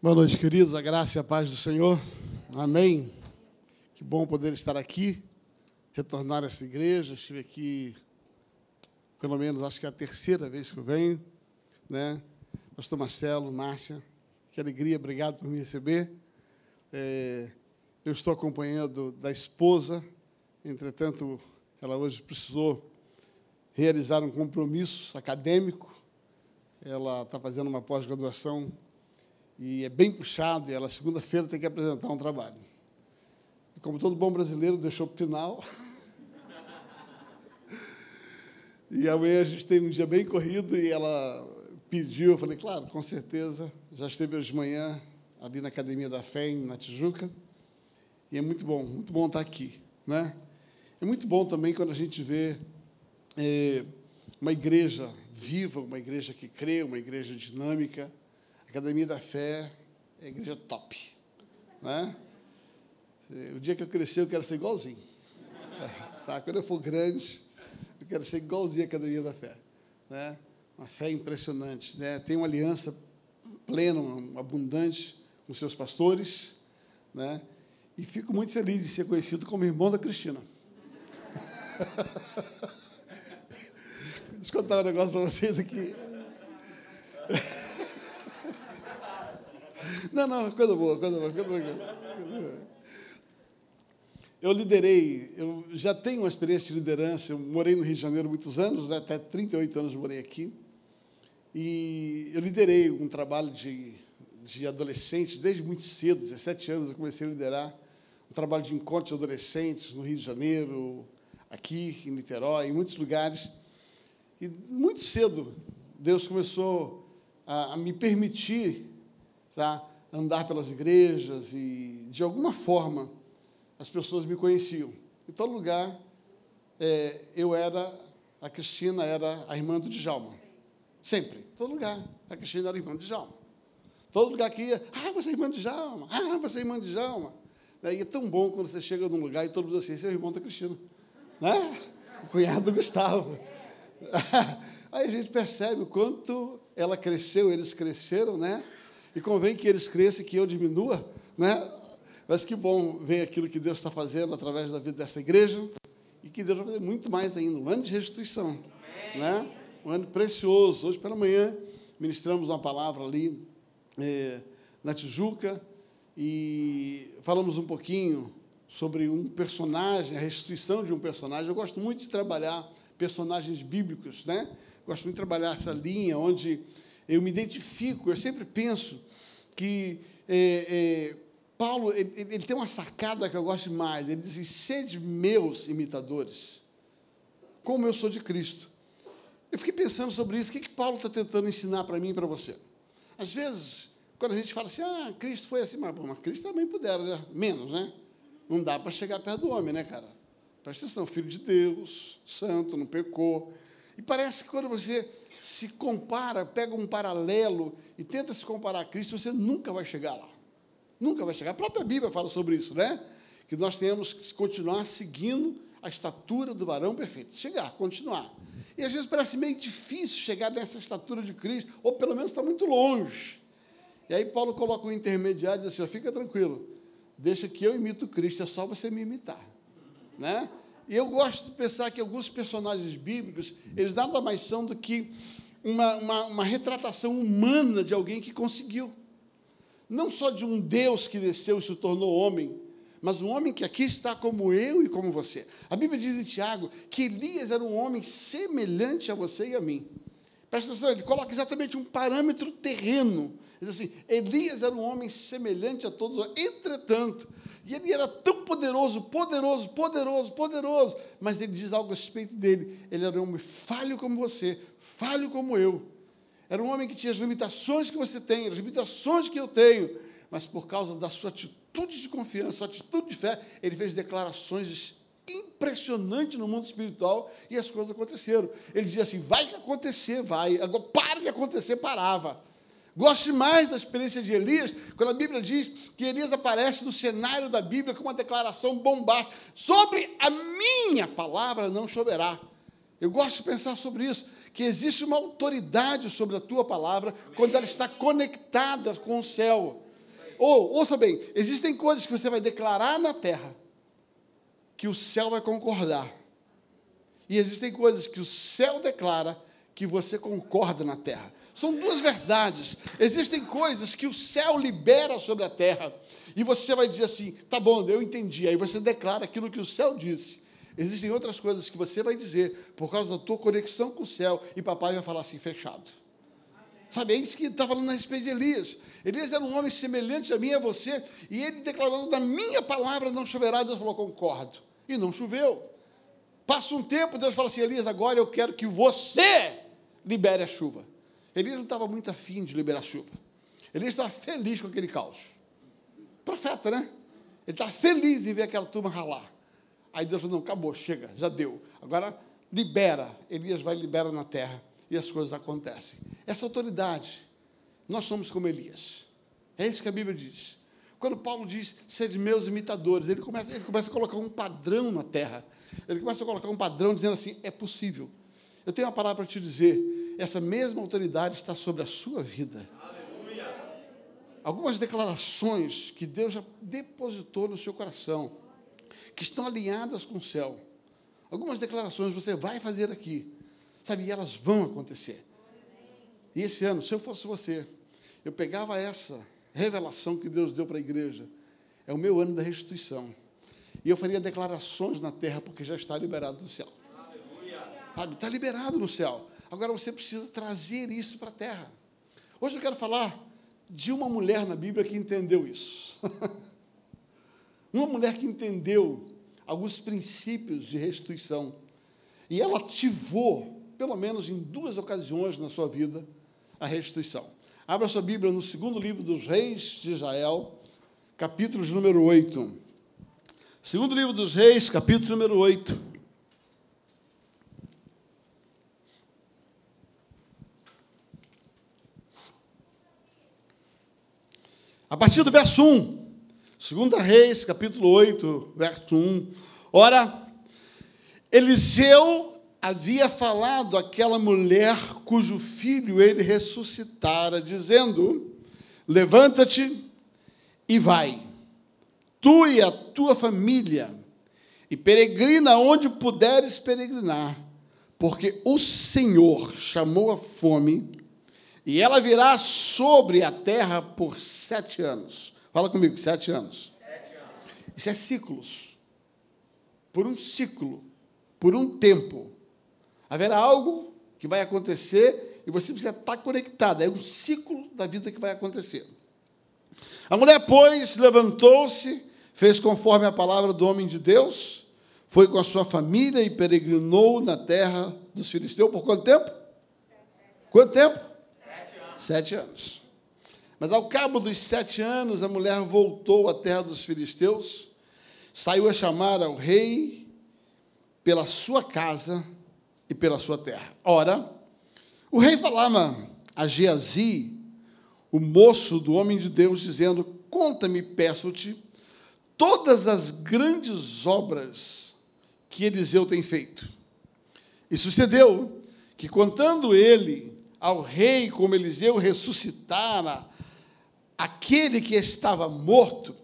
Boa noite, queridos. A graça e a paz do Senhor. Amém. Que bom poder estar aqui, retornar a essa igreja. Estive aqui, pelo menos, acho que é a terceira vez que eu venho. Né? Pastor Marcelo, Márcia, que alegria, obrigado por me receber. É, eu estou acompanhando da esposa, entretanto, ela hoje precisou realizar um compromisso acadêmico. Ela está fazendo uma pós-graduação e é bem puxado, e ela, segunda-feira, tem que apresentar um trabalho. E como todo bom brasileiro, deixou para o final. e amanhã a gente tem um dia bem corrido, e ela pediu, eu falei, claro, com certeza, já esteve hoje de manhã ali na Academia da Fé, na Tijuca, e é muito bom, muito bom estar aqui. Né? É muito bom também quando a gente vê é, uma igreja viva, uma igreja que crê, uma igreja dinâmica, Academia da Fé é a igreja top. Né? O dia que eu crescer, eu quero ser igualzinho. Tá? Quando eu for grande, eu quero ser igualzinho à Academia da Fé. Né? Uma fé impressionante. Né? Tem uma aliança plena, abundante com seus pastores. Né? E fico muito feliz de ser conhecido como irmão da Cristina. Deixa eu contar um negócio para vocês aqui. Não, não, coisa boa, coisa boa, fica tranquilo. Eu liderei, eu já tenho uma experiência de liderança, eu morei no Rio de Janeiro muitos anos, né, até 38 anos morei aqui, e eu liderei um trabalho de, de adolescente, desde muito cedo, 17 anos eu comecei a liderar um trabalho de encontro de adolescentes no Rio de Janeiro, aqui em Niterói, em muitos lugares. E muito cedo Deus começou a, a me permitir tá, andar pelas igrejas e, de alguma forma, as pessoas me conheciam. Em todo lugar, é, eu era, a Cristina era a irmã do Djalma. Sempre, em todo lugar, a Cristina era a irmã do Djalma. Todo lugar que ia, ah, você é irmã de Djalma, ah, você é irmã de Djalma. E é tão bom quando você chega num lugar e todo mundo assim, esse é o irmão da Cristina. Né? O cunhado do Gustavo. Aí a gente percebe o quanto ela cresceu, eles cresceram, né? E convém que eles cresçam e que eu diminua, né? Mas que bom ver aquilo que Deus está fazendo através da vida dessa igreja e que Deus vai fazer muito mais ainda. Um ano de restituição, né? Um ano precioso. Hoje pela manhã ministramos uma palavra ali é, na Tijuca e falamos um pouquinho sobre um personagem, a restituição de um personagem. Eu gosto muito de trabalhar personagens bíblicos, né? Gosto muito de trabalhar essa linha onde eu me identifico, eu sempre penso que é, é, Paulo ele, ele, tem uma sacada que eu gosto mais. Ele diz assim: sede meus imitadores, como eu sou de Cristo. Eu fiquei pensando sobre isso. O que, que Paulo está tentando ensinar para mim e para você? Às vezes, quando a gente fala assim, ah, Cristo foi assim, mas, bom, mas Cristo também pudera, né? menos, né? Não dá para chegar perto do homem, né, cara? Presta atenção, filho de Deus, santo, não pecou. E parece que quando você se compara, pega um paralelo e tenta se comparar a Cristo, você nunca vai chegar lá. Nunca vai chegar. A própria Bíblia fala sobre isso, né? Que nós temos que continuar seguindo a estatura do varão perfeito. Chegar, continuar. E às vezes parece meio difícil chegar nessa estatura de Cristo, ou pelo menos está muito longe. E aí Paulo coloca um intermediário e diz assim: fica tranquilo, deixa que eu imito Cristo, é só você me imitar. Né? E eu gosto de pensar que alguns personagens bíblicos, eles nada mais são do que uma, uma, uma retratação humana de alguém que conseguiu. Não só de um Deus que desceu e se tornou homem, mas um homem que aqui está como eu e como você. A Bíblia diz em Tiago que Elias era um homem semelhante a você e a mim. Presta atenção, ele coloca exatamente um parâmetro terreno. Diz assim: Elias era um homem semelhante a todos, entretanto, e ele era tão poderoso, poderoso, poderoso, poderoso, mas ele diz algo a respeito dele. Ele era um homem falho como você, falho como eu. Era um homem que tinha as limitações que você tem, as limitações que eu tenho, mas por causa da sua atitude de confiança, sua atitude de fé, ele fez declarações impressionantes no mundo espiritual e as coisas aconteceram. Ele dizia assim: vai acontecer, vai. Agora, para de acontecer, parava. Gosto mais da experiência de Elias, quando a Bíblia diz que Elias aparece no cenário da Bíblia com uma declaração bombástica: sobre a minha palavra não choverá. Eu gosto de pensar sobre isso, que existe uma autoridade sobre a tua palavra quando ela está conectada com o céu. Ou, ouça bem, existem coisas que você vai declarar na terra que o céu vai concordar. E existem coisas que o céu declara que você concorda na terra. São duas verdades. Existem coisas que o céu libera sobre a terra. E você vai dizer assim: tá bom, eu entendi. Aí você declara aquilo que o céu disse. Existem outras coisas que você vai dizer por causa da tua conexão com o céu. E papai vai falar assim: fechado. Sabe, é isso que está falando a respeito de Elias. Elias era um homem semelhante a mim e a você, e ele declarando: da minha palavra não choverá. Deus falou: concordo. E não choveu. Passa um tempo, Deus fala assim: Elias, agora eu quero que você libere a chuva. Elias não estava muito afim de liberar chuva. Elias estava feliz com aquele caos. Profeta, né? Ele estava feliz em ver aquela turma ralar. Aí Deus falou: não, acabou, chega, já deu. Agora libera. Elias vai libera na terra e as coisas acontecem. Essa autoridade, nós somos como Elias. É isso que a Bíblia diz. Quando Paulo diz, sede meus imitadores, ele começa, ele começa a colocar um padrão na terra. Ele começa a colocar um padrão dizendo assim: é possível. Eu tenho uma palavra para te dizer. Essa mesma autoridade está sobre a sua vida. Aleluia. Algumas declarações que Deus já depositou no seu coração, que estão alinhadas com o céu. Algumas declarações você vai fazer aqui, sabe, e elas vão acontecer. E esse ano, se eu fosse você, eu pegava essa revelação que Deus deu para a igreja. É o meu ano da restituição. E eu faria declarações na terra, porque já está liberado no céu. Sabe? Está liberado no céu. Agora você precisa trazer isso para a terra. Hoje eu quero falar de uma mulher na Bíblia que entendeu isso. uma mulher que entendeu alguns princípios de restituição. E ela ativou, pelo menos em duas ocasiões na sua vida, a restituição. Abra sua Bíblia no segundo livro dos Reis de Israel, capítulo número 8. Segundo livro dos Reis, capítulo número 8. A partir do verso 1. Segunda Reis, capítulo 8, verso 1. Ora, Eliseu havia falado àquela mulher cujo filho ele ressuscitara, dizendo: Levanta-te e vai, tu e a tua família, e peregrina onde puderes peregrinar, porque o Senhor chamou a fome, e ela virá sobre a terra por sete anos. Fala comigo, sete anos. Sete anos. Isso é ciclos. Por um ciclo, por um tempo Haverá algo que vai acontecer e você precisa estar conectado. É um ciclo da vida que vai acontecer. A mulher, pois, levantou-se, fez conforme a palavra do homem de Deus, foi com a sua família e peregrinou na terra dos filisteus por quanto tempo? Quanto tempo? Sete anos. Mas ao cabo dos sete anos, a mulher voltou à terra dos filisteus, saiu a chamar ao rei pela sua casa e pela sua terra. Ora, o rei falava a Geazi, o moço do homem de Deus, dizendo: Conta-me, peço-te, todas as grandes obras que Eliseu tem feito. E sucedeu que, contando ele ao rei como Eliseu ressuscitara aquele que estava morto,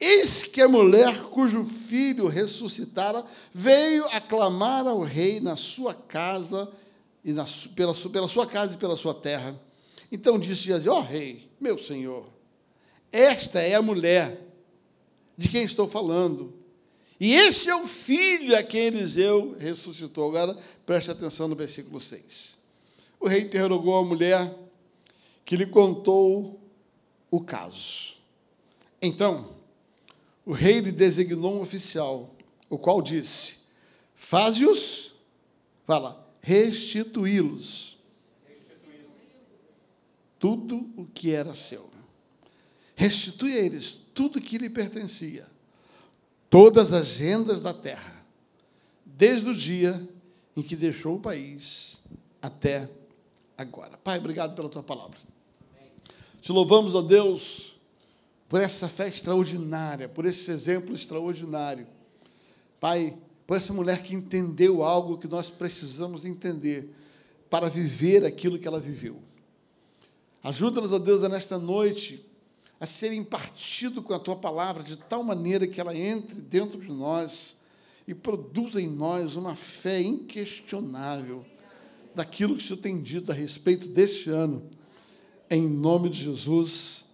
Eis que a mulher cujo filho ressuscitara veio aclamar ao rei na sua casa e na, pela, pela sua casa e pela sua terra. Então disse Geazi: Ó oh, rei, meu senhor, esta é a mulher de quem estou falando. E este é o filho a quem Eliseu ressuscitou. Agora preste atenção no versículo 6. O rei interrogou a mulher que lhe contou o caso. Então, o rei lhe designou um oficial, o qual disse: Faze-os, fala, restituí-los. Tudo o que era seu. Restitui a eles tudo que lhe pertencia. Todas as rendas da terra, desde o dia em que deixou o país até agora. Pai, obrigado pela tua palavra. Te louvamos, ó Deus por essa fé extraordinária, por esse exemplo extraordinário. Pai, por essa mulher que entendeu algo que nós precisamos entender para viver aquilo que ela viveu. Ajuda-nos, ó Deus, nesta noite, a ser impartido com a tua palavra de tal maneira que ela entre dentro de nós e produza em nós uma fé inquestionável daquilo que o Senhor tem dito a respeito deste ano. Em nome de Jesus.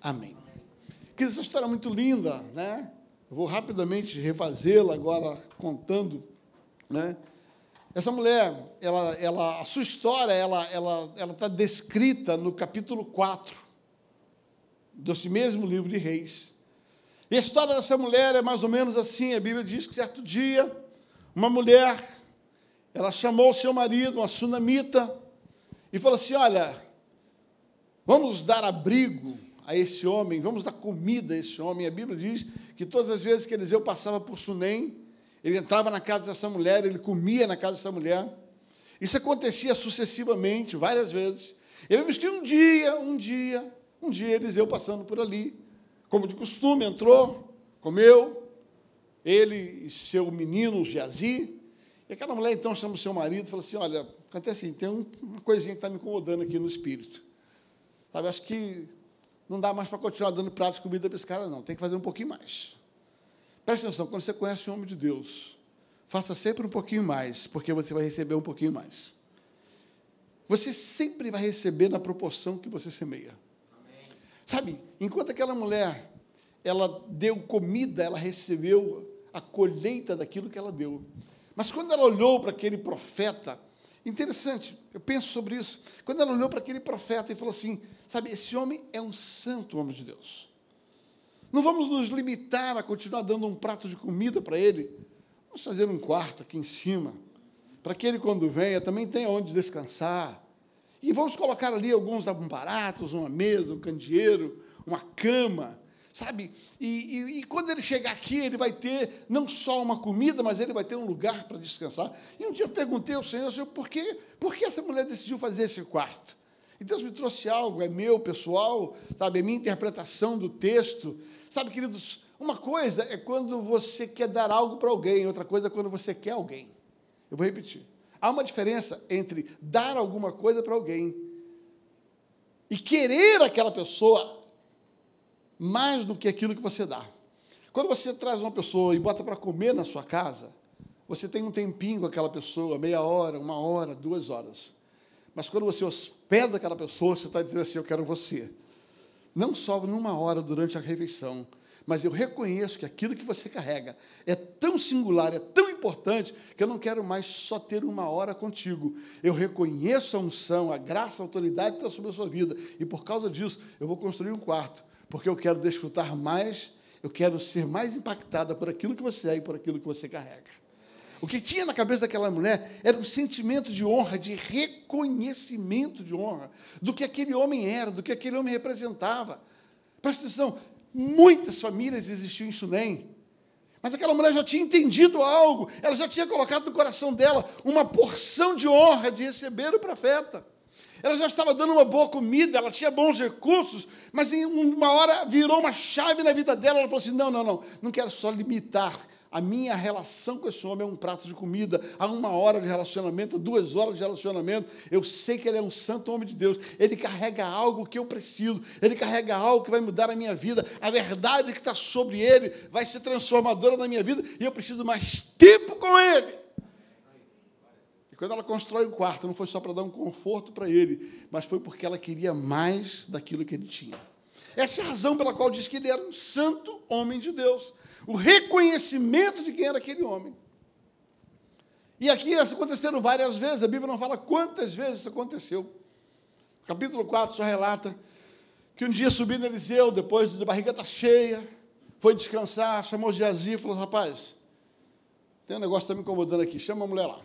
Amém. Que essa história é muito linda, né? Eu vou rapidamente refazê-la agora contando, né? Essa mulher, ela, ela, a sua história, ela está ela, ela tá descrita no capítulo 4 desse mesmo livro de Reis. E a história dessa mulher é mais ou menos assim: a Bíblia diz que certo dia, uma mulher, ela chamou o seu marido, uma sunamita, e falou assim: Olha, vamos dar abrigo a esse homem, vamos dar comida a esse homem. A Bíblia diz que todas as vezes que Eliseu passava por Sunem, ele entrava na casa dessa mulher, ele comia na casa dessa mulher. Isso acontecia sucessivamente, várias vezes. E vimos que um dia, um dia, um dia Eliseu passando por ali, como de costume, entrou, comeu, ele e seu menino Geazi, e aquela mulher então chama o seu marido e fala assim: Olha, cantei assim, tem uma coisinha que está me incomodando aqui no espírito. Sabe, acho que não dá mais para continuar dando prato de comida para esse cara, não. Tem que fazer um pouquinho mais. Presta atenção, quando você conhece um homem de Deus, faça sempre um pouquinho mais, porque você vai receber um pouquinho mais. Você sempre vai receber na proporção que você semeia. Sabe, enquanto aquela mulher, ela deu comida, ela recebeu a colheita daquilo que ela deu. Mas quando ela olhou para aquele profeta, interessante, eu penso sobre isso. Quando ela olhou para aquele profeta e falou assim: sabe, esse homem é um santo homem de Deus. Não vamos nos limitar a continuar dando um prato de comida para ele. Vamos fazer um quarto aqui em cima, para que ele, quando venha, também tenha onde descansar. E vamos colocar ali alguns aparatos, uma mesa, um candeeiro, uma cama, sabe? E, e, e, quando ele chegar aqui, ele vai ter não só uma comida, mas ele vai ter um lugar para descansar. E um dia eu perguntei ao Senhor, Senhor, por que, por que essa mulher decidiu fazer esse quarto? E Deus me trouxe algo, é meu, pessoal, sabe? É minha interpretação do texto. Sabe, queridos, uma coisa é quando você quer dar algo para alguém, outra coisa é quando você quer alguém. Eu vou repetir. Há uma diferença entre dar alguma coisa para alguém e querer aquela pessoa mais do que aquilo que você dá. Quando você traz uma pessoa e bota para comer na sua casa, você tem um tempinho com aquela pessoa, meia hora, uma hora, duas horas. Mas quando você hospeda aquela pessoa, você está dizendo assim: Eu quero você. Não só numa hora durante a refeição, mas eu reconheço que aquilo que você carrega é tão singular, é tão importante, que eu não quero mais só ter uma hora contigo. Eu reconheço a unção, a graça, a autoridade que está sobre a sua vida, e por causa disso, eu vou construir um quarto, porque eu quero desfrutar mais, eu quero ser mais impactada por aquilo que você é e por aquilo que você carrega. O que tinha na cabeça daquela mulher era um sentimento de honra, de reconhecimento de honra, do que aquele homem era, do que aquele homem representava. Presta atenção, Muitas famílias existiam em Sunem. Mas aquela mulher já tinha entendido algo, ela já tinha colocado no coração dela uma porção de honra de receber o profeta. Ela já estava dando uma boa comida, ela tinha bons recursos, mas em uma hora virou uma chave na vida dela. Ela falou assim: não, não, não, não quero só limitar a minha relação com esse homem é um prato de comida, há uma hora de relacionamento, duas horas de relacionamento. Eu sei que ele é um santo homem de Deus. Ele carrega algo que eu preciso, ele carrega algo que vai mudar a minha vida. A verdade que está sobre ele vai ser transformadora na minha vida e eu preciso mais tempo com ele. Quando ela constrói o quarto, não foi só para dar um conforto para ele, mas foi porque ela queria mais daquilo que ele tinha. Essa é a razão pela qual diz que ele era um santo homem de Deus o reconhecimento de quem era aquele homem. E aqui aconteceram várias vezes, a Bíblia não fala quantas vezes isso aconteceu. Capítulo 4 só relata que um dia subindo Eliseu, depois de barriga está cheia, foi descansar, chamou Geazi e falou: Rapaz, tem um negócio que está me incomodando aqui, chama a mulher lá.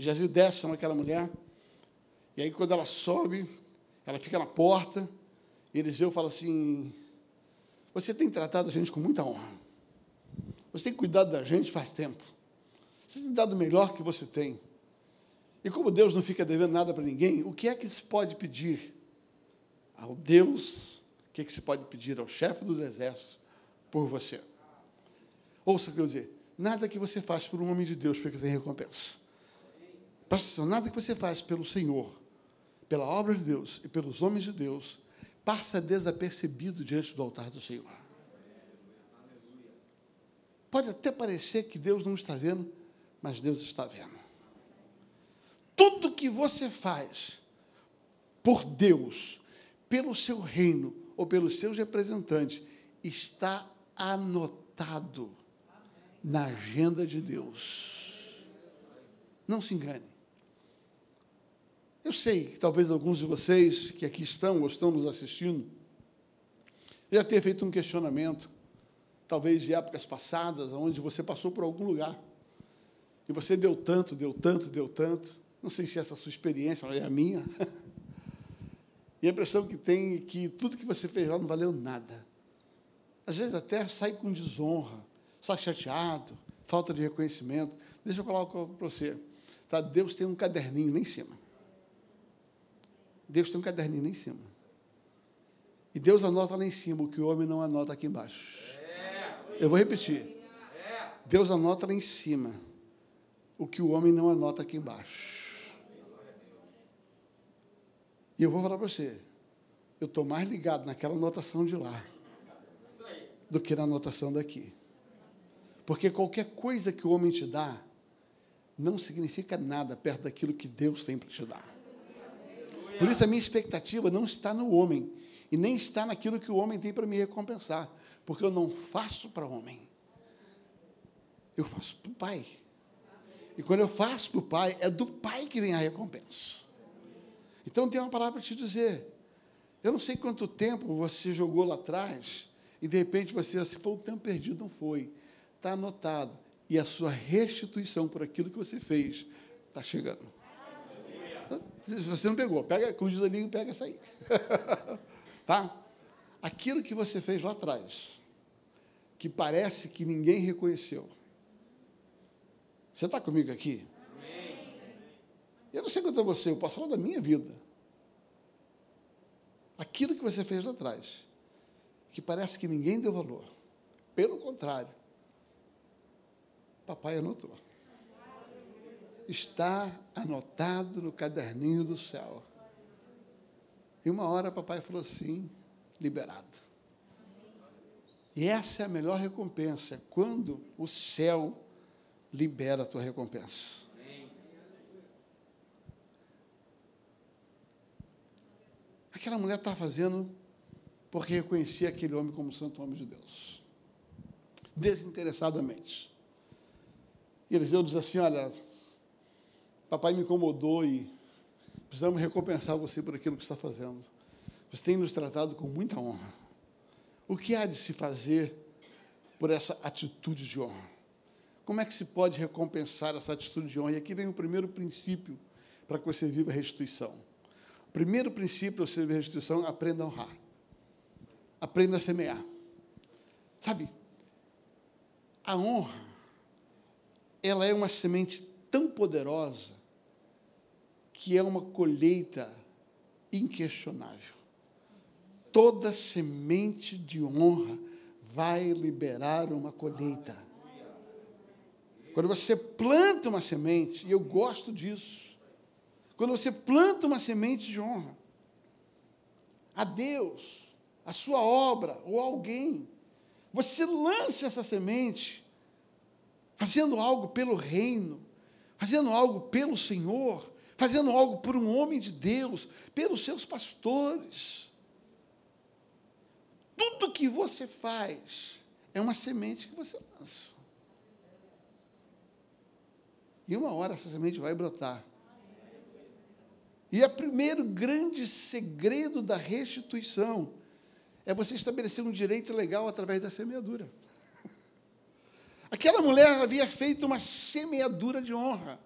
Geazi desce, chama aquela mulher, e aí quando ela sobe, ela fica na porta, e Eliseu fala assim: Você tem tratado a gente com muita honra. Você tem cuidado da gente faz tempo. Você tem dado o melhor que você tem. E como Deus não fica devendo nada para ninguém, o que é que se pode pedir ao Deus? O que é que se pode pedir ao chefe dos exércitos por você? Ouça o que eu dizer. Nada que você faz por um homem de Deus fica sem recompensa. Presta atenção, nada que você faz pelo Senhor, pela obra de Deus e pelos homens de Deus, passa desapercebido diante do altar do Senhor. Pode até parecer que Deus não está vendo, mas Deus está vendo. Tudo que você faz por Deus, pelo seu reino ou pelos seus representantes, está anotado na agenda de Deus. Não se engane. Eu sei que talvez alguns de vocês que aqui estão ou estão nos assistindo já tenham feito um questionamento, talvez de épocas passadas, onde você passou por algum lugar e você deu tanto, deu tanto, deu tanto. Não sei se essa sua experiência, é a minha. E a impressão que tem é que tudo que você fez lá não valeu nada. Às vezes até sai com desonra, sai chateado, falta de reconhecimento. Deixa eu colocar para você. Tá? Deus tem um caderninho lá em cima. Deus tem um caderninho lá em cima. E Deus anota lá em cima o que o homem não anota aqui embaixo. Eu vou repetir. Deus anota lá em cima o que o homem não anota aqui embaixo. E eu vou falar para você, eu estou mais ligado naquela anotação de lá do que na anotação daqui. Porque qualquer coisa que o homem te dá não significa nada perto daquilo que Deus tem para te dar. Por isso a minha expectativa não está no homem e nem está naquilo que o homem tem para me recompensar, porque eu não faço para o homem. Eu faço para o Pai. E quando eu faço para o Pai, é do Pai que vem a recompensa. Então tem uma palavra para te dizer. Eu não sei quanto tempo você jogou lá atrás, e de repente você, se foi um tempo perdido, não foi. Está anotado. E a sua restituição por aquilo que você fez está chegando. Você não pegou, pega, com o desalinho, pega essa aí. tá? Aquilo que você fez lá atrás, que parece que ninguém reconheceu. Você está comigo aqui? Eu não sei quanto é você, eu posso falar da minha vida. Aquilo que você fez lá atrás, que parece que ninguém deu valor. Pelo contrário, papai anotou está anotado no caderninho do céu. E uma hora papai falou assim: liberado. E essa é a melhor recompensa, quando o céu libera a tua recompensa. Aquela mulher está fazendo porque reconhecia aquele homem como santo homem de Deus. Desinteressadamente. E Eliseu diz assim: Olha, Papai me incomodou e precisamos recompensar você por aquilo que está fazendo. Você tem nos tratado com muita honra. O que há de se fazer por essa atitude de honra? Como é que se pode recompensar essa atitude de honra? E aqui vem o primeiro princípio para que você viva a restituição. O primeiro princípio para você viver a restituição, aprenda a honrar. Aprenda a semear. Sabe, a honra, ela é uma semente tão poderosa que é uma colheita inquestionável. Toda semente de honra vai liberar uma colheita. Quando você planta uma semente, e eu gosto disso, quando você planta uma semente de honra, a Deus, a sua obra ou alguém, você lança essa semente, fazendo algo pelo reino, fazendo algo pelo Senhor, fazendo algo por um homem de Deus, pelos seus pastores. Tudo que você faz é uma semente que você lança. E uma hora essa semente vai brotar. E o primeiro grande segredo da restituição é você estabelecer um direito legal através da semeadura. Aquela mulher havia feito uma semeadura de honra.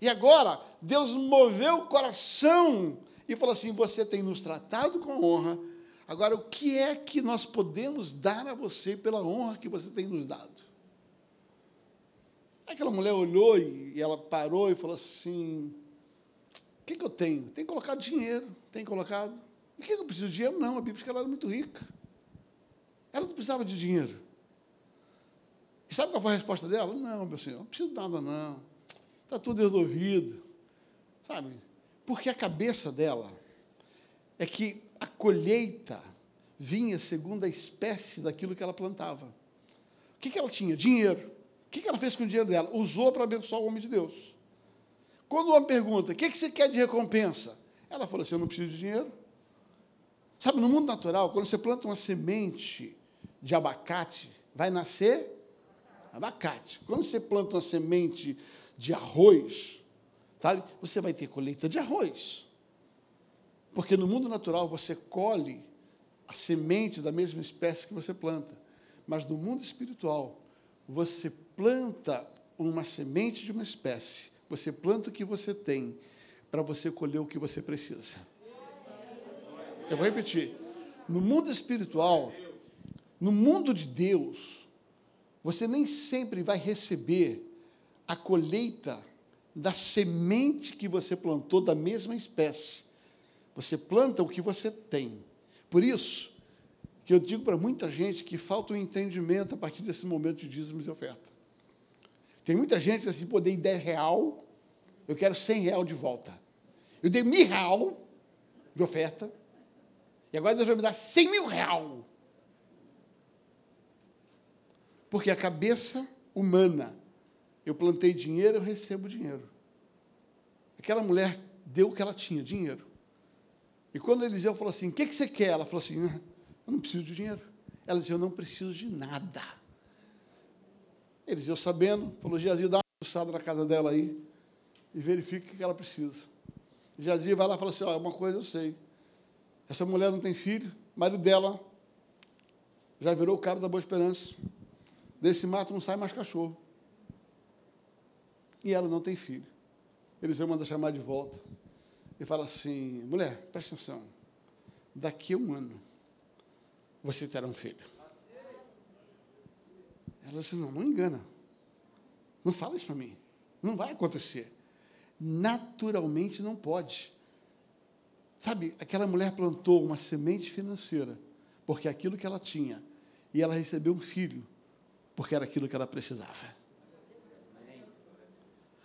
E agora, Deus moveu o coração e falou assim: Você tem nos tratado com honra. Agora, o que é que nós podemos dar a você pela honra que você tem nos dado? Aquela mulher olhou e ela parou e falou assim: O que, que eu tenho? Tem colocado dinheiro, tem colocado. O que, eu preciso de dinheiro? Não, a Bíblia diz que ela era muito rica. Ela não precisava de dinheiro. E sabe qual foi a resposta dela? Não, meu senhor, não preciso de nada, não está tudo resolvido. Sabe? Porque a cabeça dela é que a colheita vinha segundo a espécie daquilo que ela plantava. O que, que ela tinha? Dinheiro. O que, que ela fez com o dinheiro dela? Usou para abençoar o homem de Deus. Quando o homem pergunta, o que, que você quer de recompensa? Ela falou assim, eu não preciso de dinheiro. Sabe, no mundo natural, quando você planta uma semente de abacate, vai nascer abacate. Quando você planta uma semente de arroz, sabe, você vai ter colheita de arroz. Porque no mundo natural você colhe a semente da mesma espécie que você planta. Mas no mundo espiritual, você planta uma semente de uma espécie, você planta o que você tem, para você colher o que você precisa. Eu vou repetir. No mundo espiritual, no mundo de Deus, você nem sempre vai receber a colheita da semente que você plantou da mesma espécie. Você planta o que você tem. Por isso, que eu digo para muita gente que falta um entendimento a partir desse momento de dízimos e oferta. Tem muita gente assim, pô, dei 10 real, eu quero 100 real de volta. Eu dei mil real de oferta, e agora Deus vai me dar 100 mil real. Porque a cabeça humana, eu plantei dinheiro, eu recebo dinheiro. Aquela mulher deu o que ela tinha, dinheiro. E quando Eliseu falou assim: O que, que você quer? Ela falou assim: Eu não preciso de dinheiro. Ela disse: Eu não preciso de nada. Eliseu, sabendo, falou: Geazi, dá uma pulsada na casa dela aí e verifica o que ela precisa. Geazi vai lá e fala assim: Ó, uma coisa eu sei. Essa mulher não tem filho, marido dela já virou o cara da Boa Esperança. Desse mato não sai mais cachorro. E ela não tem filho. Eliseu manda chamar de volta. E fala assim: mulher, presta atenção. Daqui a um ano, você terá um filho. Ela disse: não, não engana. Não fala isso para mim. Não vai acontecer. Naturalmente não pode. Sabe, aquela mulher plantou uma semente financeira, porque aquilo que ela tinha, e ela recebeu um filho, porque era aquilo que ela precisava.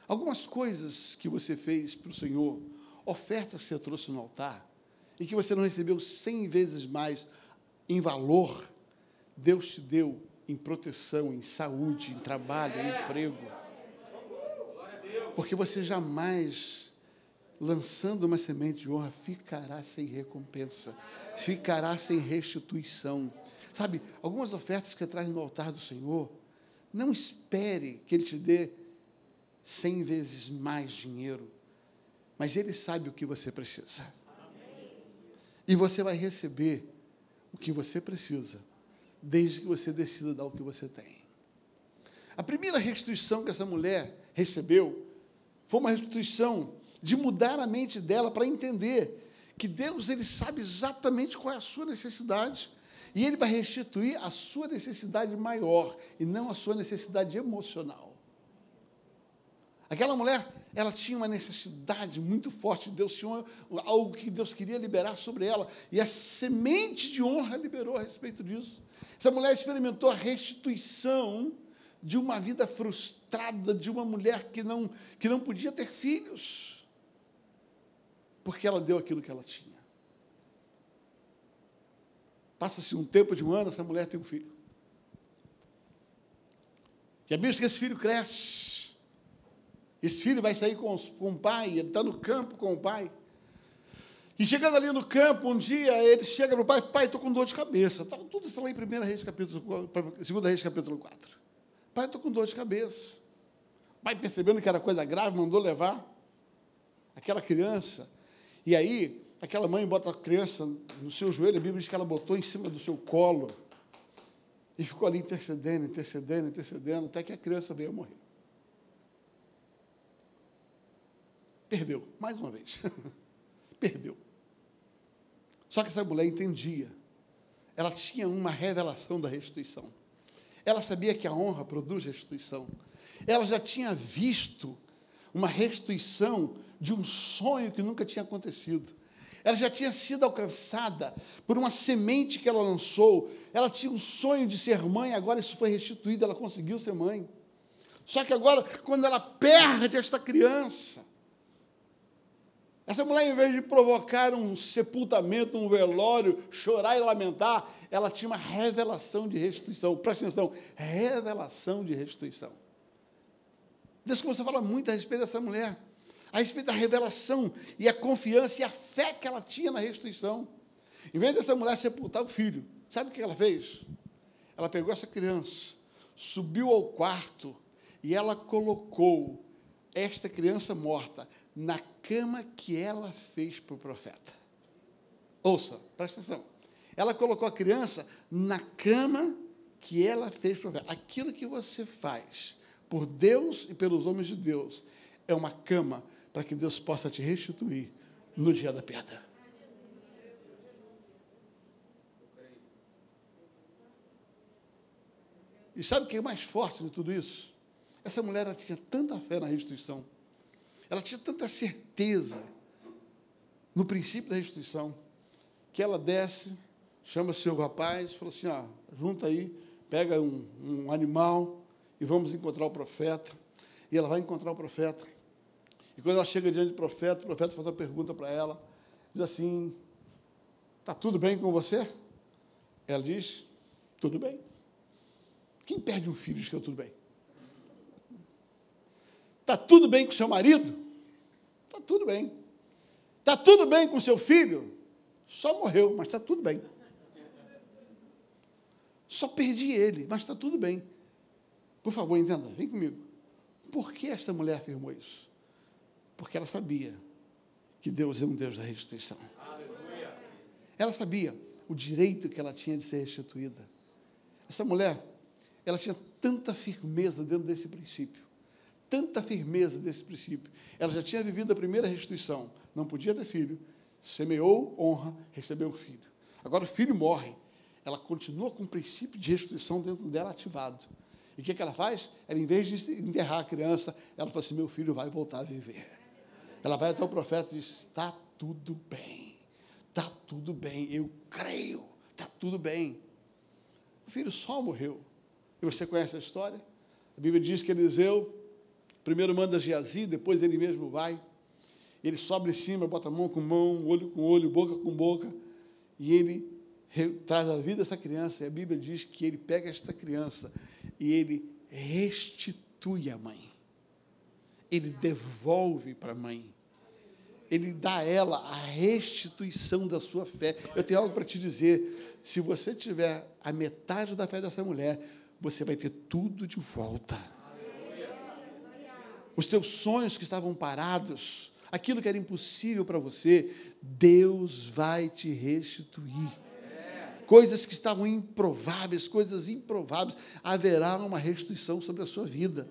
Algumas coisas que você fez para o Senhor, ofertas que você trouxe no altar, e que você não recebeu cem vezes mais em valor, Deus te deu em proteção, em saúde, em trabalho, em emprego. Porque você jamais lançando uma semente de honra, ficará sem recompensa, ficará sem restituição. Sabe, algumas ofertas que você traz no altar do Senhor, não espere que Ele te dê cem vezes mais dinheiro, mas Ele sabe o que você precisa. E você vai receber o que você precisa, desde que você decida dar o que você tem. A primeira restituição que essa mulher recebeu foi uma restituição de mudar a mente dela para entender que Deus ele sabe exatamente qual é a sua necessidade e ele vai restituir a sua necessidade maior e não a sua necessidade emocional. Aquela mulher, ela tinha uma necessidade muito forte de Deus, tinha algo que Deus queria liberar sobre ela, e a semente de honra liberou a respeito disso. Essa mulher experimentou a restituição de uma vida frustrada, de uma mulher que não, que não podia ter filhos porque ela deu aquilo que ela tinha. Passa-se um tempo de um ano, essa mulher tem um filho. E a Bíblia que esse filho cresce. Esse filho vai sair com, com o pai, ele está no campo com o pai. E chegando ali no campo, um dia ele chega para o pai, pai, estou com dor de cabeça. Estava tudo isso lá em 1 Reis, capítulo, 2 Reis, capítulo 4. Pai, estou com dor de cabeça. O pai, percebendo que era coisa grave, mandou levar aquela criança e aí, aquela mãe bota a criança no seu joelho, a Bíblia diz que ela botou em cima do seu colo e ficou ali intercedendo, intercedendo, intercedendo, até que a criança veio a morrer. Perdeu, mais uma vez. Perdeu. Só que essa mulher entendia. Ela tinha uma revelação da restituição. Ela sabia que a honra produz restituição. Ela já tinha visto uma restituição de um sonho que nunca tinha acontecido. Ela já tinha sido alcançada por uma semente que ela lançou. Ela tinha um sonho de ser mãe, agora isso foi restituído, ela conseguiu ser mãe. Só que agora, quando ela perde esta criança, Essa mulher, em vez de provocar um sepultamento, um velório, chorar e lamentar, ela tinha uma revelação de restituição. Presta atenção, revelação de restituição. Deus começou a falar muito a respeito dessa mulher, a respeito da revelação e a confiança e a fé que ela tinha na restituição. Em vez dessa mulher sepultar o filho, sabe o que ela fez? Ela pegou essa criança, subiu ao quarto e ela colocou esta criança morta na cama que ela fez para o profeta. Ouça, presta atenção. Ela colocou a criança na cama que ela fez para o profeta. Aquilo que você faz por Deus e pelos homens de Deus é uma cama para que Deus possa te restituir no dia da perda. E sabe o que é mais forte de tudo isso? Essa mulher tinha tanta fé na restituição ela tinha tanta certeza no princípio da restituição, que ela desce, chama seu rapaz, fala assim: ó, junta aí, pega um, um animal e vamos encontrar o profeta. E ela vai encontrar o profeta. E quando ela chega diante do profeta, o profeta faz uma pergunta para ela, diz assim: Está tudo bem com você? Ela diz: Tudo bem. Quem perde um filho diz que está tudo bem? Está tudo bem com seu marido? Está tudo bem. Está tudo bem com seu filho? Só morreu, mas está tudo bem. Só perdi ele, mas está tudo bem. Por favor, entenda, vem comigo. Por que esta mulher afirmou isso? Porque ela sabia que Deus é um Deus da restituição. Aleluia. Ela sabia o direito que ela tinha de ser restituída. Essa mulher, ela tinha tanta firmeza dentro desse princípio tanta firmeza desse princípio. Ela já tinha vivido a primeira restituição, não podia ter filho, semeou, honra, recebeu um filho. Agora o filho morre, ela continua com o princípio de restituição dentro dela ativado. E o que, que ela faz? Ela, em vez de enterrar a criança, ela fala assim: meu filho vai voltar a viver. Ela vai até o profeta e diz: está tudo bem, está tudo bem, eu creio, está tudo bem. O filho só morreu. E você conhece a história? A Bíblia diz que Eliseu Primeiro manda Geazi, depois ele mesmo vai. Ele sobe em cima, bota mão com mão, olho com olho, boca com boca, e ele traz a vida dessa criança. E a Bíblia diz que ele pega esta criança e ele restitui a mãe. Ele devolve para a mãe. Ele dá a ela a restituição da sua fé. Eu tenho algo para te dizer. Se você tiver a metade da fé dessa mulher, você vai ter tudo de volta os teus sonhos que estavam parados, aquilo que era impossível para você, Deus vai te restituir. Coisas que estavam improváveis, coisas improváveis, haverá uma restituição sobre a sua vida.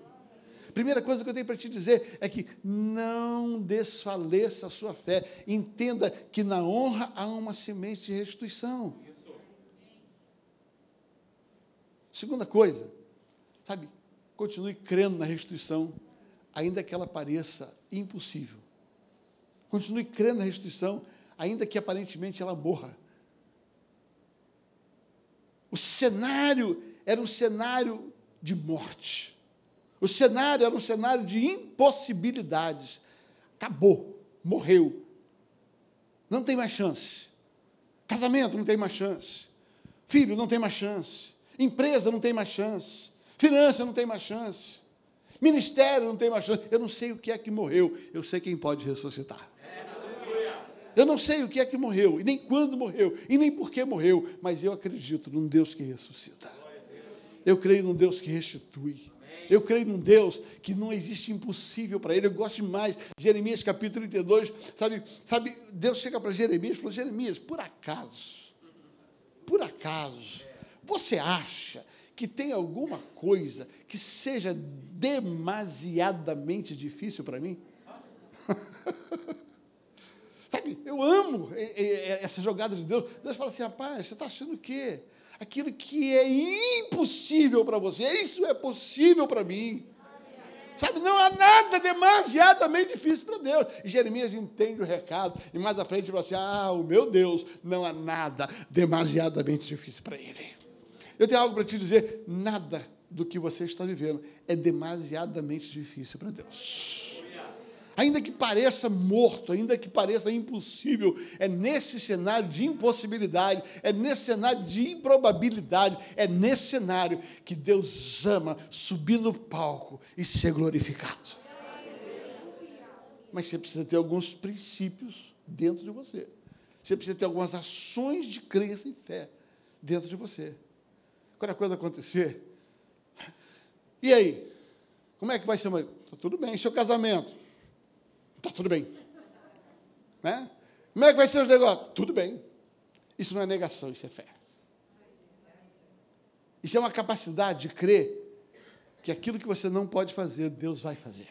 Primeira coisa que eu tenho para te dizer é que não desfaleça a sua fé. Entenda que na honra há uma semente de restituição. Segunda coisa, sabe, continue crendo na restituição ainda que ela pareça impossível. Continue crendo na restituição, ainda que aparentemente ela morra. O cenário era um cenário de morte. O cenário era um cenário de impossibilidades. Acabou, morreu. Não tem mais chance. Casamento não tem mais chance. Filho não tem mais chance. Empresa não tem mais chance. Finança não tem mais chance. Ministério não tem mais chance. Eu não sei o que é que morreu. Eu sei quem pode ressuscitar. Eu não sei o que é que morreu, e nem quando morreu, e nem por que morreu, mas eu acredito num Deus que ressuscita. Eu creio num Deus que restitui. Eu creio num Deus que não existe impossível para ele. Eu gosto demais. Jeremias capítulo 32, sabe, sabe Deus chega para Jeremias e falou: Jeremias, por acaso, por acaso, você acha que tem alguma coisa que seja demasiadamente difícil para mim? Sabe, eu amo essa jogada de Deus. Deus fala assim, rapaz, você está achando o quê? Aquilo que é impossível para você, isso é possível para mim. Sabe, não há nada demasiadamente difícil para Deus. E Jeremias entende o recado, e mais à frente fala assim: Ah, o meu Deus, não há nada demasiadamente difícil para ele. Eu tenho algo para te dizer: nada do que você está vivendo é demasiadamente difícil para Deus. Ainda que pareça morto, ainda que pareça impossível, é nesse cenário de impossibilidade, é nesse cenário de improbabilidade, é nesse cenário que Deus ama subir no palco e ser glorificado. Mas você precisa ter alguns princípios dentro de você. Você precisa ter algumas ações de crença e fé dentro de você. Quando a coisa acontecer, e aí? Como é que vai ser? Está tudo bem. E seu casamento? Está tudo bem. Né? Como é que vai ser os negócios? Tudo bem. Isso não é negação, isso é fé. Isso é uma capacidade de crer que aquilo que você não pode fazer, Deus vai fazer.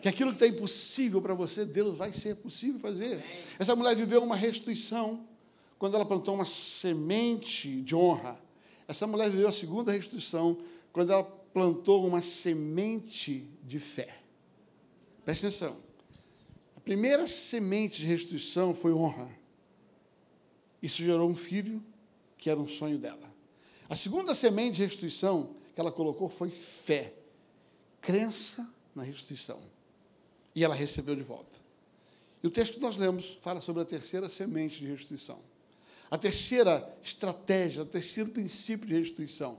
Que aquilo que está impossível para você, Deus vai ser possível fazer. Essa mulher viveu uma restituição quando ela plantou uma semente de honra. Essa mulher viveu a segunda restituição quando ela plantou uma semente de fé. Preste atenção primeira semente de restituição foi honra. Isso gerou um filho que era um sonho dela. A segunda semente de restituição que ela colocou foi fé, crença na restituição. E ela recebeu de volta. E o texto que nós lemos fala sobre a terceira semente de restituição. A terceira estratégia, o terceiro princípio de restituição.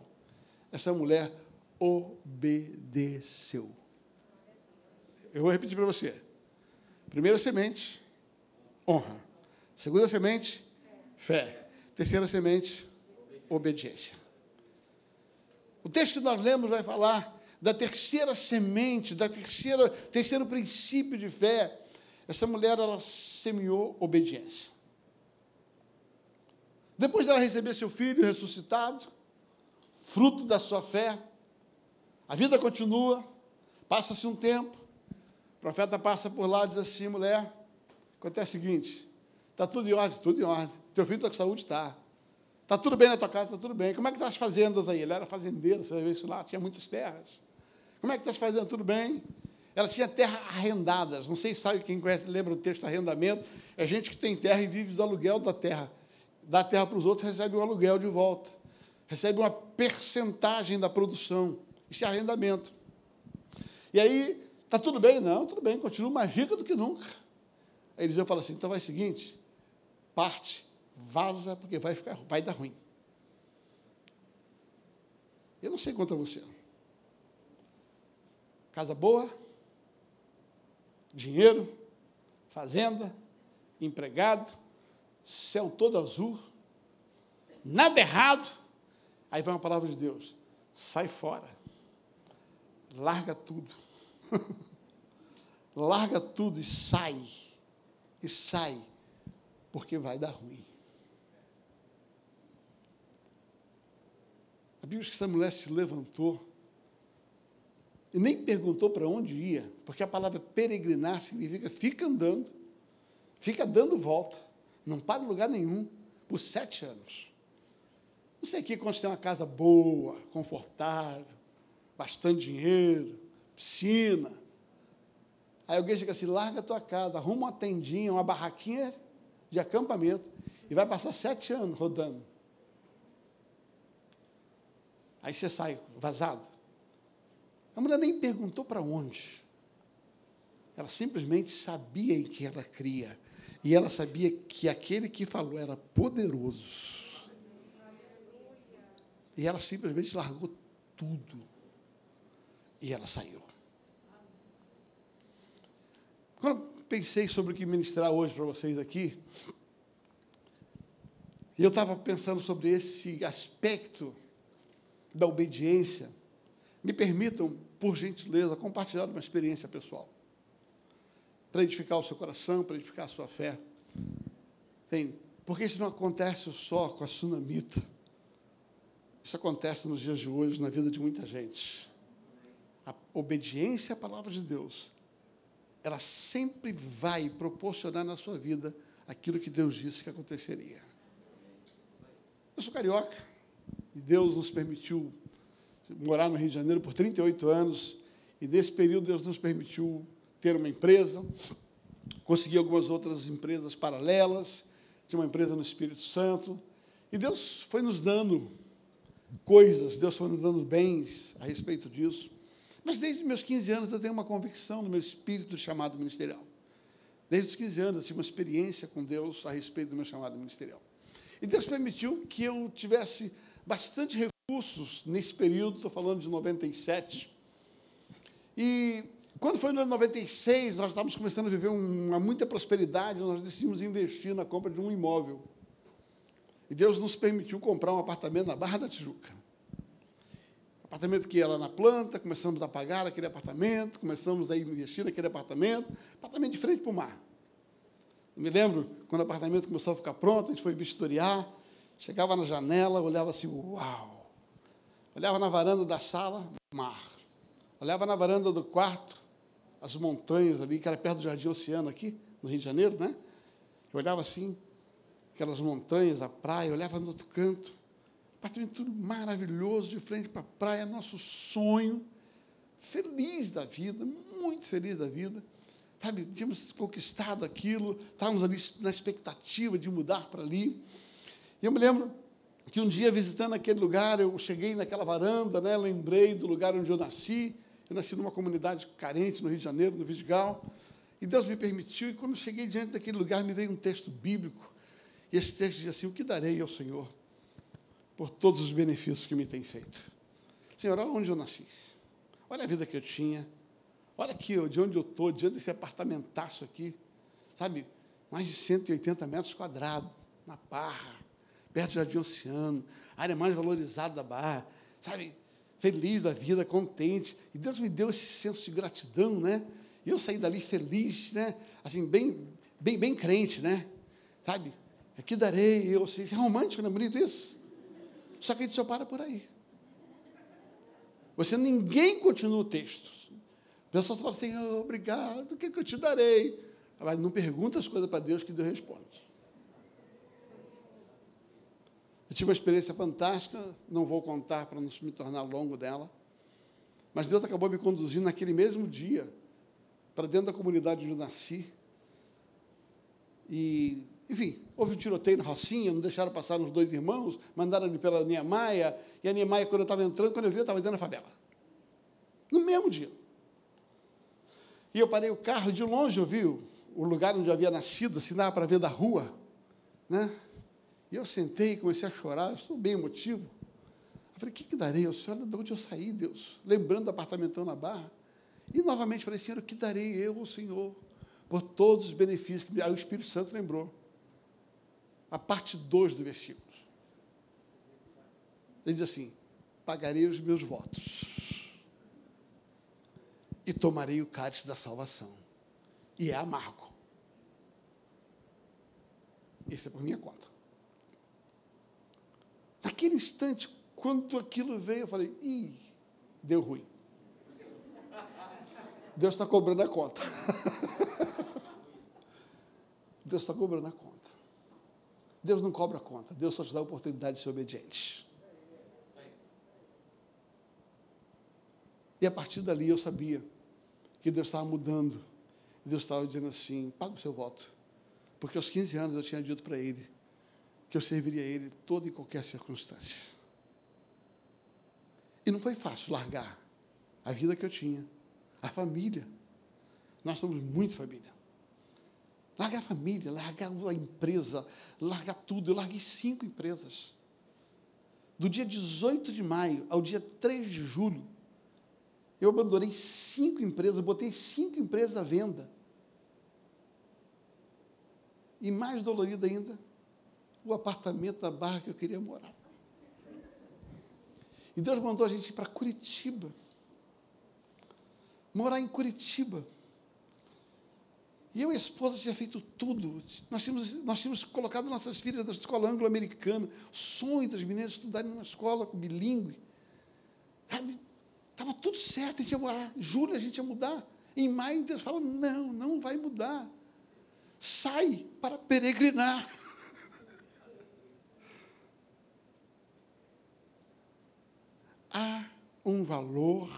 Essa mulher obedeceu. Eu vou repetir para você. Primeira semente, honra. Segunda semente, fé. Terceira semente, obediência. O texto que nós lemos vai falar da terceira semente, da terceira, terceiro princípio de fé. Essa mulher, ela semeou obediência. Depois dela receber seu filho ressuscitado, fruto da sua fé, a vida continua, passa-se um tempo, o profeta passa por lá e diz assim, mulher, acontece o seguinte, está tudo em ordem, tudo em ordem. Teu filho está com saúde? Está. Está tudo bem na tua casa? Está tudo bem. Como é que estão tá as fazendas aí? Ele era fazendeiro, você vai ver isso lá, tinha muitas terras. Como é que está as fazendas? Tudo bem. Ela tinha terra arrendadas. Não sei se sabe quem conhece, lembra o texto arrendamento. É gente que tem terra e vive do aluguel da terra. Dá terra para os outros, recebe um aluguel de volta. Recebe uma percentagem da produção. Isso é arrendamento. E aí, Está tudo bem? Não, tudo bem, continua mais rica do que nunca. Aí Eliseu fala assim: então vai o seguinte, parte, vaza, porque vai, ficar, vai dar ruim. Eu não sei quanto a você. Casa boa, dinheiro, fazenda, empregado, céu todo azul, nada errado. Aí vai uma palavra de Deus: sai fora, larga tudo Larga tudo e sai. E sai, porque vai dar ruim. A Bíblia diz que essa mulher se levantou e nem perguntou para onde ia, porque a palavra peregrinar significa fica andando, fica dando volta, não para em lugar nenhum, por sete anos. Não sei aqui quando tem uma casa boa, confortável, bastante dinheiro, piscina. Aí alguém chega assim, larga a tua casa, arruma uma tendinha, uma barraquinha de acampamento e vai passar sete anos rodando. Aí você sai vazado. A mulher nem perguntou para onde. Ela simplesmente sabia em que ela cria. E ela sabia que aquele que falou era poderoso. E ela simplesmente largou tudo. E ela saiu. Quando pensei sobre o que ministrar hoje para vocês aqui, eu estava pensando sobre esse aspecto da obediência, me permitam, por gentileza, compartilhar uma experiência pessoal. Para edificar o seu coração, para edificar a sua fé. Tem, porque isso não acontece só com a sunamita. Isso acontece nos dias de hoje, na vida de muita gente. A obediência à palavra de Deus ela sempre vai proporcionar na sua vida aquilo que Deus disse que aconteceria. Eu sou carioca e Deus nos permitiu morar no Rio de Janeiro por 38 anos e nesse período Deus nos permitiu ter uma empresa, conseguir algumas outras empresas paralelas, tinha uma empresa no Espírito Santo e Deus foi nos dando coisas, Deus foi nos dando bens a respeito disso. Mas desde meus 15 anos eu tenho uma convicção no meu espírito do chamado ministerial. Desde os 15 anos eu tive uma experiência com Deus a respeito do meu chamado ministerial. E Deus permitiu que eu tivesse bastante recursos nesse período, estou falando de 97. E quando foi no ano 96, nós estávamos começando a viver uma muita prosperidade, nós decidimos investir na compra de um imóvel. E Deus nos permitiu comprar um apartamento na Barra da Tijuca. Apartamento que lá na planta, começamos a pagar aquele apartamento, começamos a investir naquele apartamento, apartamento de frente para o mar. Eu me lembro quando o apartamento começou a ficar pronto, a gente foi vistoriar, chegava na janela, olhava assim, uau! Olhava na varanda da sala, mar. Olhava na varanda do quarto, as montanhas ali, que era perto do Jardim Oceano aqui, no Rio de Janeiro, né? Eu olhava assim, aquelas montanhas, a praia, olhava no outro canto, apartamento tudo maravilhoso, de frente para a praia, nosso sonho. Feliz da vida, muito feliz da vida. Sabe, tínhamos conquistado aquilo, estávamos ali na expectativa de mudar para ali. E eu me lembro que um dia, visitando aquele lugar, eu cheguei naquela varanda, né, lembrei do lugar onde eu nasci. Eu nasci numa comunidade carente no Rio de Janeiro, no Vidigal. E Deus me permitiu, e quando cheguei diante daquele lugar, me veio um texto bíblico. E esse texto diz assim: O que darei ao Senhor por todos os benefícios que me tem feito. Senhor, olha onde eu nasci. Olha a vida que eu tinha. Olha aqui, de onde eu estou, diante desse apartamentaço aqui. Sabe, mais de 180 metros quadrados, na Barra, perto do Jardim Oceano, área mais valorizada da Barra. Sabe, feliz da vida, contente. E Deus me deu esse senso de gratidão, né? E eu saí dali feliz, né? Assim, bem, bem, bem crente, né? Sabe? Aqui darei, eu sei. É romântico, não é bonito isso? Só que a gente só para por aí. Você ninguém continua o texto. O pessoal só fala assim, oh, obrigado, o que, que eu te darei? Mas não pergunta as coisas para Deus que Deus responde. Eu tive uma experiência fantástica, não vou contar para não me tornar longo dela, mas Deus acabou me conduzindo naquele mesmo dia para dentro da comunidade onde eu nasci. E enfim, houve um tiroteio na Rocinha, não deixaram passar os dois irmãos, mandaram ele pela Niemeia, e a Niemeia, quando eu estava entrando, quando eu vi, eu estava dentro da favela. No mesmo dia. E eu parei o carro, de longe eu vi o lugar onde eu havia nascido, assim, dava para ver da rua. Né? E eu sentei e comecei a chorar, estou bem emotivo. Eu falei, o que, que darei ao Senhor? De onde eu saí, Deus? Lembrando do apartamentão na Barra. E novamente falei, Senhor, o que darei eu ao Senhor? Por todos os benefícios que Aí o Espírito Santo lembrou a parte 2 do versículo. Ele diz assim: Pagarei os meus votos e tomarei o cálice da salvação. E é amargo. Isso é por minha conta. Naquele instante, quando aquilo veio, eu falei: ih, deu ruim. Deus está cobrando a conta. Deus está cobrando a conta. Deus não cobra conta, Deus só te dá a oportunidade de ser obediente. E a partir dali eu sabia que Deus estava mudando. Deus estava dizendo assim: paga o seu voto. Porque aos 15 anos eu tinha dito para ele que eu serviria a ele toda e qualquer circunstância. E não foi fácil largar a vida que eu tinha, a família. Nós somos muito família. Largar a família, largar a empresa, largar tudo. Eu larguei cinco empresas. Do dia 18 de maio ao dia 3 de julho, eu abandonei cinco empresas, botei cinco empresas à venda. E mais dolorido ainda, o apartamento da barra que eu queria morar. E Deus mandou a gente ir para Curitiba. Morar em Curitiba. E eu e a esposa tinha feito tudo. Nós tínhamos, nós tínhamos colocado nossas filhas na escola anglo-americana. Sonho das meninas estudarem numa escola bilíngue. Estava tudo certo, a gente ia morar. Julho a gente ia mudar. Em maio Deus fala, não, não vai mudar. Sai para peregrinar. Há um valor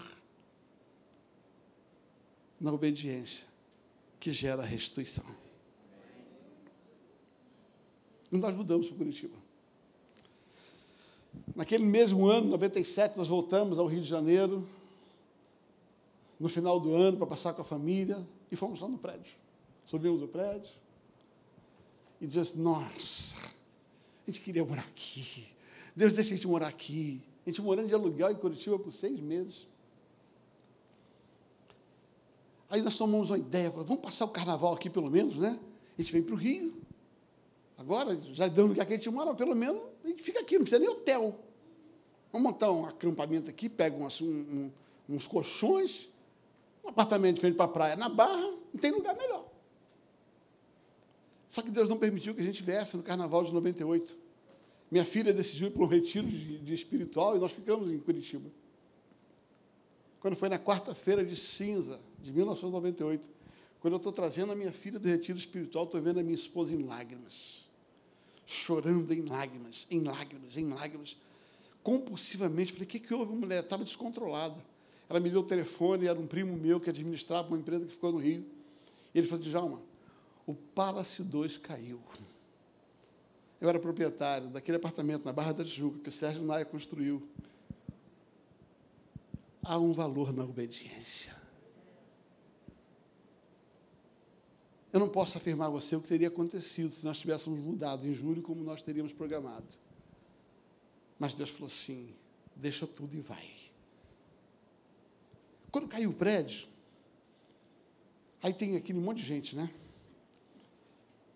na obediência que gera restituição. E nós mudamos para Curitiba. Naquele mesmo ano, 97, nós voltamos ao Rio de Janeiro. no final do ano para passar com a família e fomos lá no prédio. Subimos o prédio e dizemos assim, nossa, a gente queria morar aqui. Deus deixa a gente morar aqui. A gente morando de aluguel em Curitiba por seis meses. Aí nós tomamos uma ideia, falamos, vamos passar o carnaval aqui pelo menos, né? A gente vem para o Rio. Agora, já dando lugar que a gente mora, pelo menos a gente fica aqui, não precisa nem hotel. Vamos montar um acampamento aqui, pega uns, um, uns colchões, um apartamento diferente para a praia na Barra, não tem lugar melhor. Só que Deus não permitiu que a gente viesse no carnaval de 98. Minha filha decidiu ir para um retiro de, de espiritual e nós ficamos em Curitiba. Quando foi na quarta-feira de cinza de 1998, quando eu estou trazendo a minha filha do retiro espiritual, estou vendo a minha esposa em lágrimas, chorando em lágrimas, em lágrimas, em lágrimas, compulsivamente. Falei, o que, que houve, mulher? Estava descontrolada. Ela me deu o telefone, era um primo meu que administrava uma empresa que ficou no Rio. Ele falou, Djalma, o Palace 2 caiu. Eu era proprietário daquele apartamento na Barra da Tijuca que o Sérgio Naia construiu. Há um valor na obediência. Eu não posso afirmar a você o que teria acontecido se nós tivéssemos mudado em julho como nós teríamos programado. Mas Deus falou assim: deixa tudo e vai. Quando caiu o prédio, aí tem aquele monte de gente, né?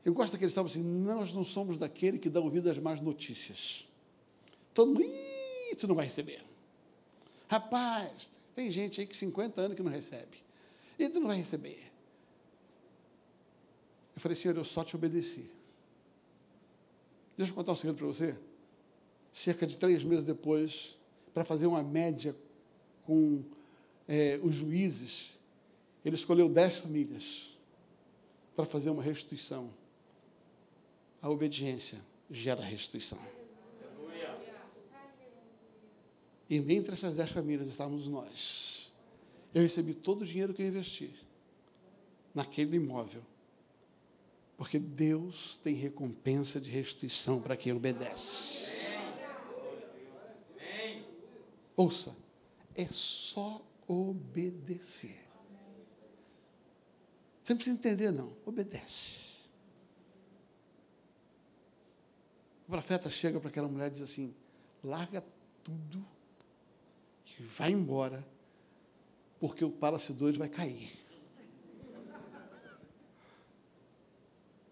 Eu gosto daqueles salmos assim, nós não somos daquele que dá ouvido às más notícias. Todo mundo, tu não vai receber. Rapaz, tem gente aí que 50 anos que não recebe. E tu não vai receber. Eu falei, Senhor, eu só te obedeci. Deixa eu contar um segredo para você. Cerca de três meses depois, para fazer uma média com é, os juízes, ele escolheu dez famílias para fazer uma restituição a obediência gera restituição. E entre essas dez famílias estávamos nós. Eu recebi todo o dinheiro que eu investi naquele imóvel. Porque Deus tem recompensa de restituição para quem obedece. Ouça, é só obedecer. Você não precisa entender, não. Obedece. O profeta chega para aquela mulher e diz assim: larga tudo e vai embora, porque o Palace 2 vai cair.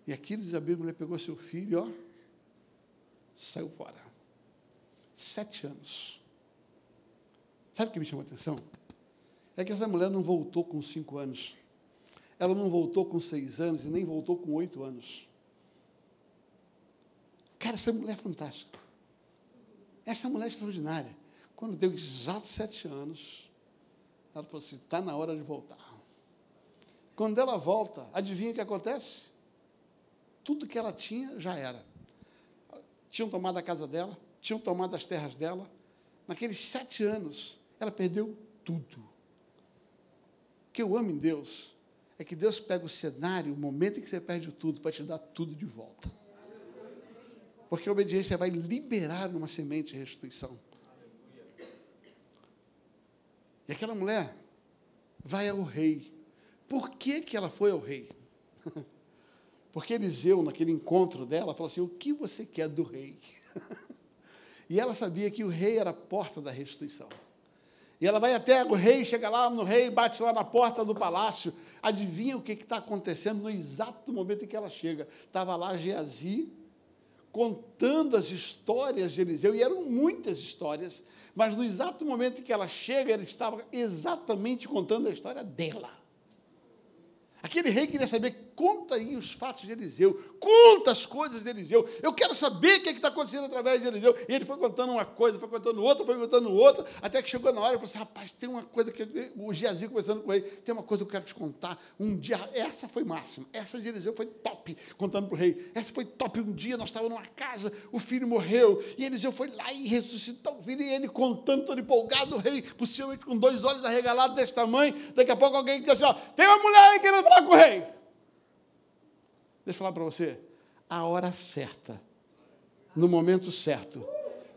E aqui diz a Bíblia, a mulher pegou seu filho ó, saiu fora. Sete anos. Sabe o que me chamou a atenção? É que essa mulher não voltou com cinco anos. Ela não voltou com seis anos e nem voltou com oito anos. Cara, essa mulher é fantástica. Essa mulher é extraordinária. Quando deu exatos sete anos, ela falou assim: está na hora de voltar. Quando ela volta, adivinha o que acontece? Tudo que ela tinha já era. Tinham tomado a casa dela, tinham tomado as terras dela. Naqueles sete anos, ela perdeu tudo. O que eu amo em Deus é que Deus pega o cenário, o momento em que você perde tudo, para te dar tudo de volta. Porque a obediência vai liberar uma semente de restituição. E aquela mulher vai ao rei. Por que, que ela foi ao rei? Porque Eliseu, naquele encontro dela, falou assim: O que você quer do rei? E ela sabia que o rei era a porta da restituição. E ela vai até o rei, chega lá no rei, bate lá na porta do palácio. Adivinha o que está acontecendo no exato momento em que ela chega? Estava lá Geazi, contando as histórias de Eliseu, e eram muitas histórias, mas no exato momento em que ela chega, ele estava exatamente contando a história dela. Aquele rei queria saber conta aí os fatos de Eliseu, conta as coisas de Eliseu. Eu quero saber o que é está acontecendo através de Eliseu. E ele foi contando uma coisa, foi contando outra, foi contando outra, até que chegou na hora e falou assim: rapaz, tem uma coisa que. O Geazi conversando com ele, tem uma coisa que eu quero te contar. Um dia, essa foi máxima, essa de Eliseu foi top, contando para o rei. Essa foi top. Um dia nós estávamos numa casa, o filho morreu, e Eliseu foi lá e ressuscitou o filho, e ele contando, todo empolgado, o rei, possivelmente com dois olhos arregalados desse tamanho. Daqui a pouco alguém diz assim: ó, tem uma mulher aí querendo falar com o rei. Deixa eu falar para você. A hora certa, no momento certo,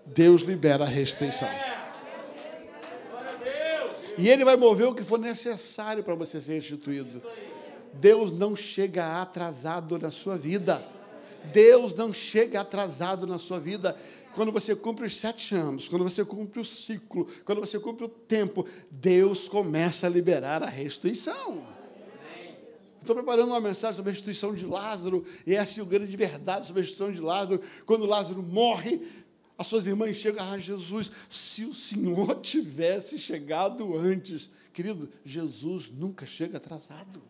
Deus libera a restrição. E Ele vai mover o que for necessário para você ser restituído. Deus não chega atrasado na sua vida. Deus não chega atrasado na sua vida. Quando você cumpre os sete anos, quando você cumpre o ciclo, quando você cumpre o tempo, Deus começa a liberar a restituição. Estou preparando uma mensagem sobre a restituição de Lázaro, e essa é a grande verdade sobre a restituição de Lázaro. Quando Lázaro morre, as suas irmãs chegam a ah, Jesus, se o Senhor tivesse chegado antes. Querido, Jesus nunca chega atrasado.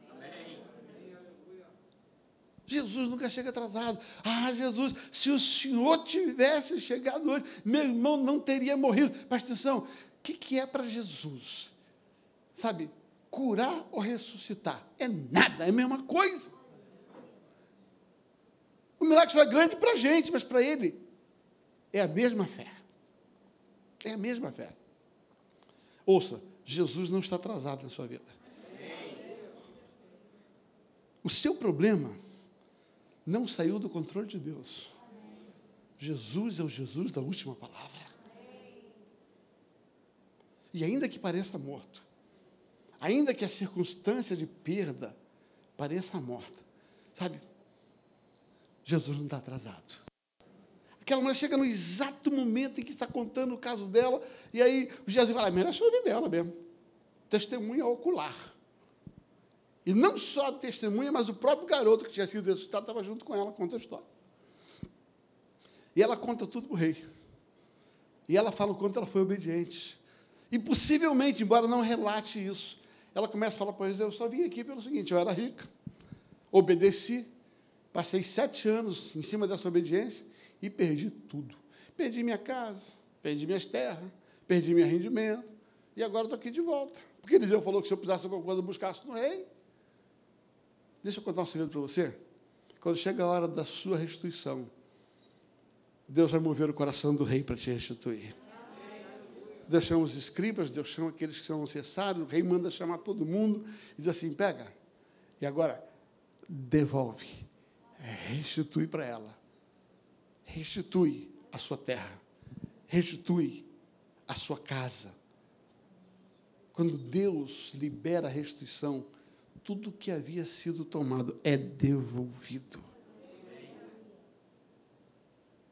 Jesus nunca chega atrasado. Ah, Jesus, se o Senhor tivesse chegado antes, meu irmão não teria morrido. Presta atenção, o que, que é para Jesus? Sabe, curar ou ressuscitar? É nada, é a mesma coisa. O milagre só é grande para a gente, mas para ele é a mesma fé. É a mesma fé. Ouça, Jesus não está atrasado na sua vida. O seu problema não saiu do controle de Deus. Jesus é o Jesus da última palavra. E ainda que pareça morto, ainda que a circunstância de perda pareça morta, sabe? Jesus não está atrasado. Aquela mulher chega no exato momento em que está contando o caso dela, e aí o Jesus fala, merece ouvir dela mesmo. Testemunha ocular. E não só a testemunha, mas o próprio garoto que tinha sido ressuscitado estava junto com ela, conta a história. E ela conta tudo para o rei. E ela fala o quanto ela foi obediente. E possivelmente, embora não relate isso, ela começa a falar ele, eu só vim aqui pelo seguinte, eu era rica, obedeci, passei sete anos em cima dessa obediência, e perdi tudo. Perdi minha casa, perdi minhas terras, perdi meu rendimento, e agora estou aqui de volta. Porque Eliseu falou que se eu precisasse alguma coisa, eu buscasse no rei. Deixa eu contar um segredo para você. Quando chega a hora da sua restituição, Deus vai mover o coração do rei para te restituir. Deus chama os escribas, Deus chama aqueles que são necessários, o rei manda chamar todo mundo e diz assim: pega, e agora devolve, restitui para ela restitui a sua terra, restitui a sua casa. Quando Deus libera a restituição, tudo que havia sido tomado é devolvido.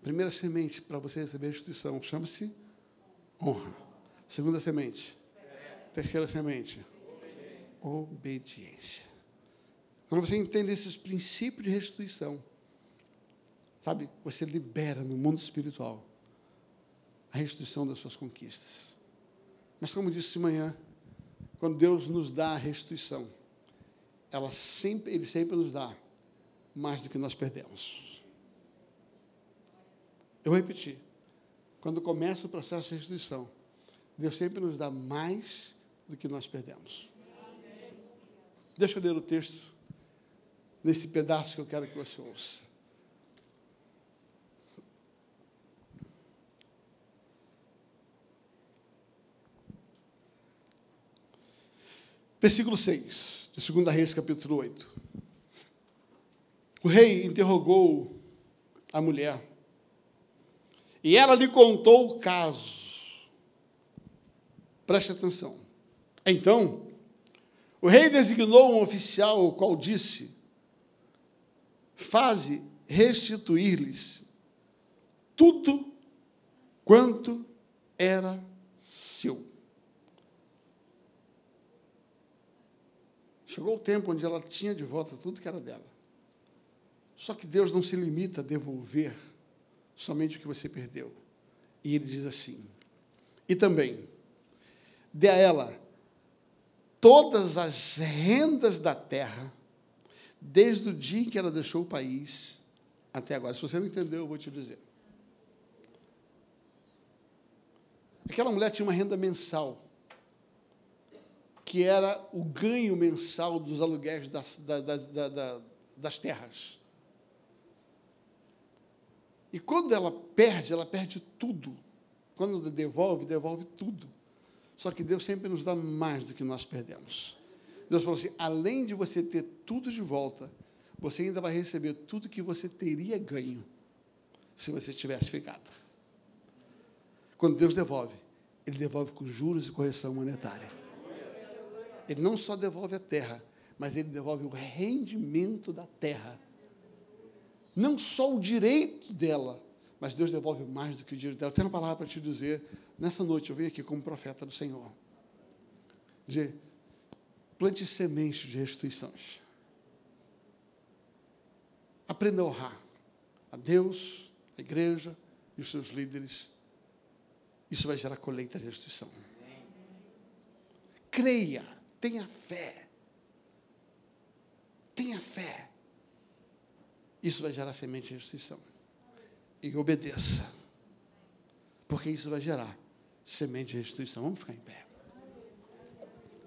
Primeira semente para você receber a restituição chama-se honra. Segunda semente. Terceira semente. Obediência. Quando você entende esses princípios de restituição, Sabe, você libera no mundo espiritual a restituição das suas conquistas. Mas como disse de manhã, quando Deus nos dá a restituição, ela sempre, Ele sempre nos dá mais do que nós perdemos. Eu vou repetir. Quando começa o processo de restituição, Deus sempre nos dá mais do que nós perdemos. Deixa eu ler o texto nesse pedaço que eu quero que você ouça. Versículo 6, de 2 Reis, capítulo 8. O rei interrogou a mulher, e ela lhe contou o caso. Preste atenção. Então, o rei designou um oficial, o qual disse: Faze restituir-lhes tudo quanto era seu. Chegou o tempo onde ela tinha de volta tudo que era dela. Só que Deus não se limita a devolver somente o que você perdeu. E ele diz assim: e também, dê a ela todas as rendas da terra, desde o dia em que ela deixou o país até agora. Se você não entendeu, eu vou te dizer. Aquela mulher tinha uma renda mensal que era o ganho mensal dos aluguéis das, da, da, da, das terras. E quando ela perde, ela perde tudo. Quando devolve, devolve tudo. Só que Deus sempre nos dá mais do que nós perdemos. Deus falou assim: além de você ter tudo de volta, você ainda vai receber tudo que você teria ganho se você tivesse ficado. Quando Deus devolve, Ele devolve com juros e correção monetária. Ele não só devolve a terra, mas ele devolve o rendimento da terra. Não só o direito dela, mas Deus devolve mais do que o direito dela. Eu tenho uma palavra para te dizer. Nessa noite eu venho aqui como profeta do Senhor. Dizer, plante sementes de restituições. Aprenda a honrar a Deus, a igreja e os seus líderes. Isso vai gerar colheita de restituição. Creia, tenha fé. Tenha fé. Isso vai gerar semente de restituição. E obedeça. Porque isso vai gerar semente de restituição. Vamos ficar em pé.